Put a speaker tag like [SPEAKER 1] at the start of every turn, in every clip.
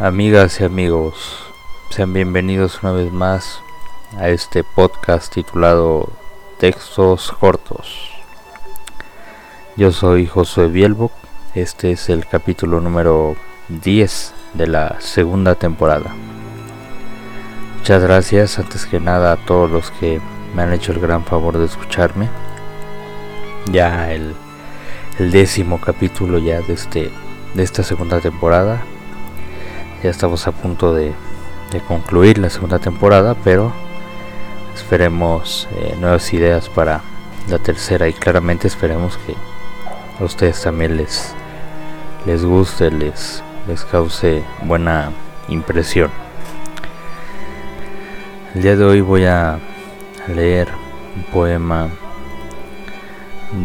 [SPEAKER 1] Amigas y amigos, sean bienvenidos una vez más a este podcast titulado Textos Cortos. Yo soy Josué Bielbo, este es el capítulo número 10 de la segunda temporada. Muchas gracias antes que nada a todos los que me han hecho el gran favor de escucharme. Ya el, décimo capítulo ya de, este, de esta segunda temporada ya estamos a punto de, concluir la segunda temporada, pero esperemos eh, nuevas ideas para la tercera y claramente esperemos que a ustedes también les, les guste, les, les cause buena impresión. El día de hoy voy a leer un poema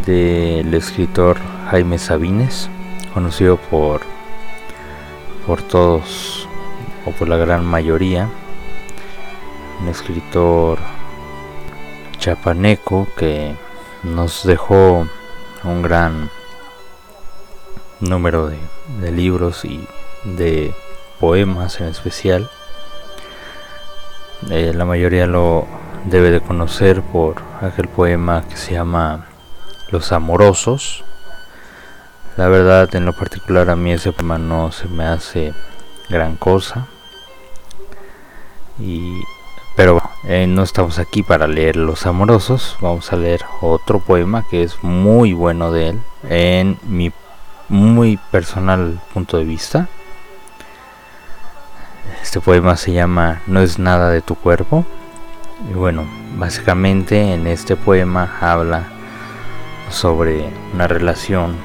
[SPEAKER 1] del escritor Jaime Sabines, conocido por por todos o por la gran mayoría, un escritor chapaneco que nos dejó un gran número de, libros y de poemas en especial. Eh, la mayoría lo debe de conocer por aquel poema que se llama Los Amorosos, la verdad, en lo particular a mí ese poema no se me hace gran cosa. Y pero eh, no estamos aquí para leer Los Amorosos, vamos a leer otro poema que es muy bueno de él en mi muy personal punto de vista. Este poema se llama No es nada de tu cuerpo. Y bueno, básicamente en este poema habla sobre una relación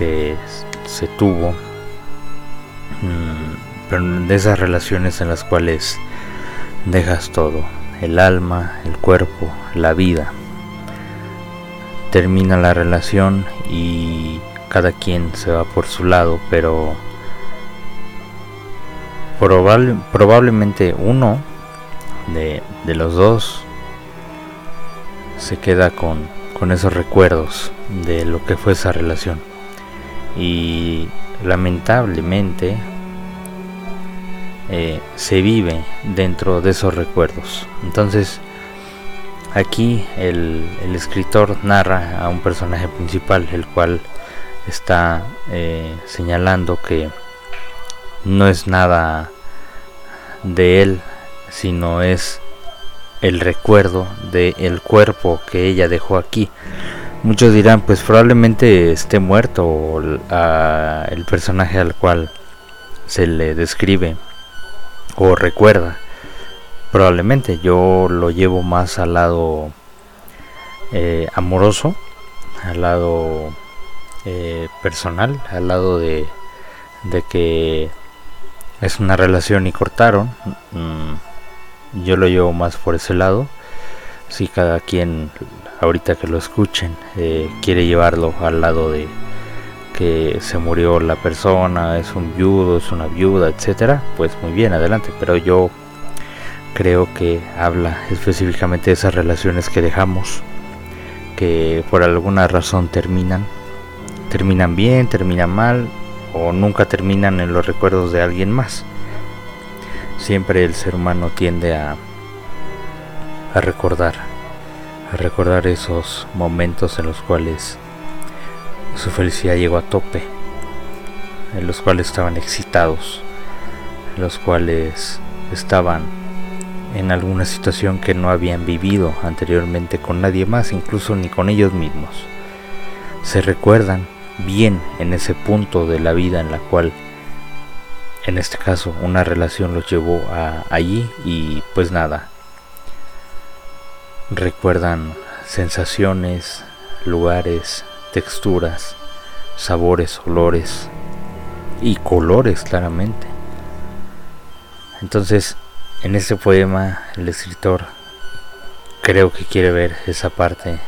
[SPEAKER 1] se tuvo, mm, pero de esas relaciones en las cuales dejas todo, el alma, el cuerpo, la vida. Termina la relación y cada quien se va por su lado, pero probablemente uno de, los dos se queda con esos recuerdos de lo que fue esa relación y lamentablemente eh, se vive dentro de esos recuerdos. Entonces, aquí el, escritor narra a un personaje principal, el cual está eh, señalando que no es nada de él, sino es el recuerdo del cuerpo que ella dejó aquí. Muchos dirán, pues probablemente esté muerto el personaje al cual se le describe o recuerda. Probablemente yo lo llevo más al lado eh, amoroso, al lado eh, personal, al lado de, de, que es una relación y cortaron. Mm, yo lo llevo más por ese lado. Si cada quien ahorita que lo escuchen, eh, quiere llevarlo al lado de que se murió la persona, es un viudo, es una viuda, etcétera, pues muy bien, adelante. Pero yo creo que habla específicamente de esas relaciones que dejamos, que por alguna razón terminan, terminan bien, terminan mal, o nunca terminan en los recuerdos de alguien más. Siempre el ser humano tiende a, a recordar a recordar esos momentos en los cuales su felicidad llegó a tope, en los cuales estaban excitados, en los cuales estaban en alguna situación que no habían vivido anteriormente con nadie más, incluso ni con ellos mismos. Se recuerdan bien en ese punto de la vida en la cual, en este caso, una relación los llevó a allí y pues nada, recuerdan sensaciones, lugares, texturas, sabores, olores y colores claramente. Entonces, en este poema el escritor creo que quiere ver esa parte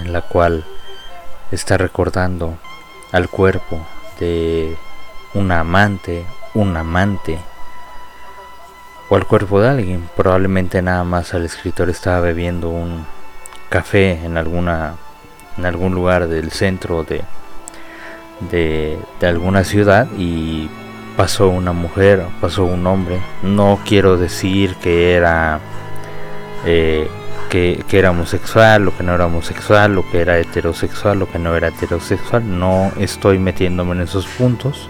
[SPEAKER 1] en la cual está recordando al cuerpo de una amante, un amante o al cuerpo de alguien. Probablemente nada más al escritor estaba bebiendo un café en alguna en algún lugar del centro de, de, alguna ciudad y pasó una mujer, pasó un hombre. No quiero decir que era eh, que, que, era homosexual, o que no era homosexual, o que era heterosexual, o que no era heterosexual. No estoy metiéndome en esos puntos.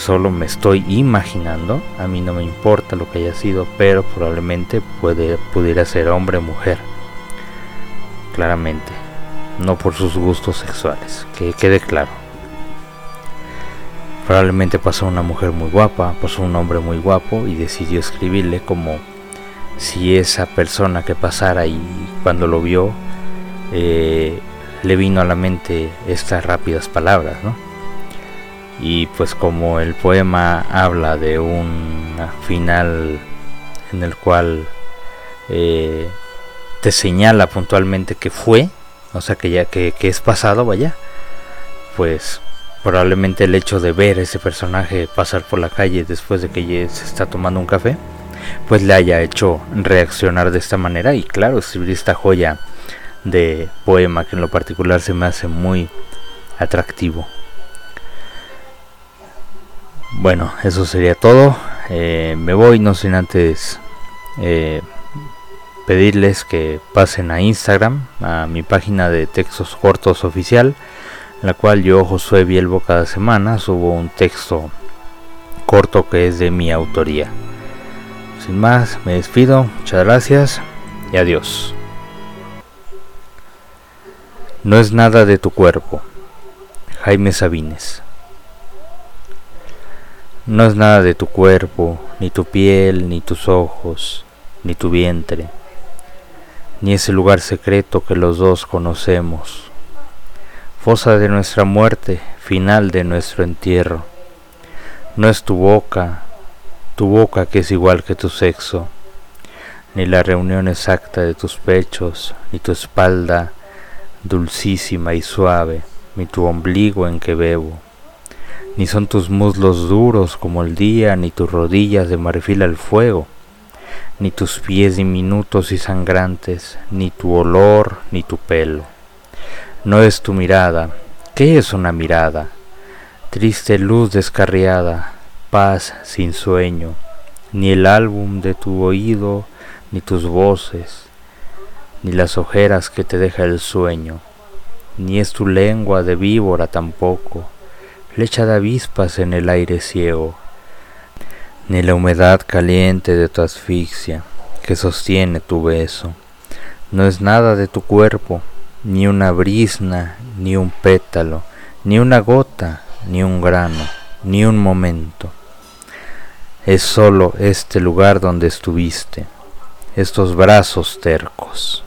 [SPEAKER 1] Solo me estoy imaginando. A mí no me importa lo que haya sido, pero probablemente puede, pudiera ser hombre o mujer. Claramente. No por sus gustos sexuales. Que quede claro. Probablemente pasó una mujer muy guapa, pasó un hombre muy guapo y decidió escribirle como si esa persona que pasara y cuando lo vio eh, le vino a la mente estas rápidas palabras, ¿no? Y pues como el poema habla de un final en el cual eh, te señala puntualmente que fue, o sea que ya que, que es pasado, vaya, pues probablemente el hecho de ver ese personaje pasar por la calle después de que se está tomando un café, pues le haya hecho reaccionar de esta manera y claro, escribir esta joya de poema que en lo particular se me hace muy atractivo. Bueno, eso sería todo. Eh, me voy, no sin antes eh, pedirles que pasen a Instagram, a mi página de textos cortos oficial, la cual yo, Josué Bielbo, cada semana subo un texto corto que es de mi autoría. Sin más, me despido, muchas gracias y adiós. No es nada de tu cuerpo. Jaime Sabines. No es nada de tu cuerpo, ni tu piel, ni tus ojos, ni tu vientre, ni ese lugar secreto que los dos conocemos, fosa de nuestra muerte, final de nuestro entierro. No es tu boca, tu boca que es igual que tu sexo, ni la reunión exacta de tus pechos, ni tu espalda dulcísima y suave, ni tu ombligo en que bebo, ni son tus muslos duros como el día, ni tus rodillas de marfil al fuego, ni tus pies diminutos y sangrantes, ni tu olor, ni tu pelo. No es tu mirada, ¿qué es una mirada? Triste luz descarriada, paz sin sueño, ni el álbum de tu oído, ni tus voces, ni las ojeras que te deja el sueño, ni es tu lengua de víbora tampoco, flecha de avispas en el aire ciego, ni la humedad caliente de tu asfixia que sostiene tu beso. No es nada de tu cuerpo, ni una brisna, ni un pétalo, ni una gota, ni un grano, ni un momento es solo este lugar donde estuviste, estos brazos tercos.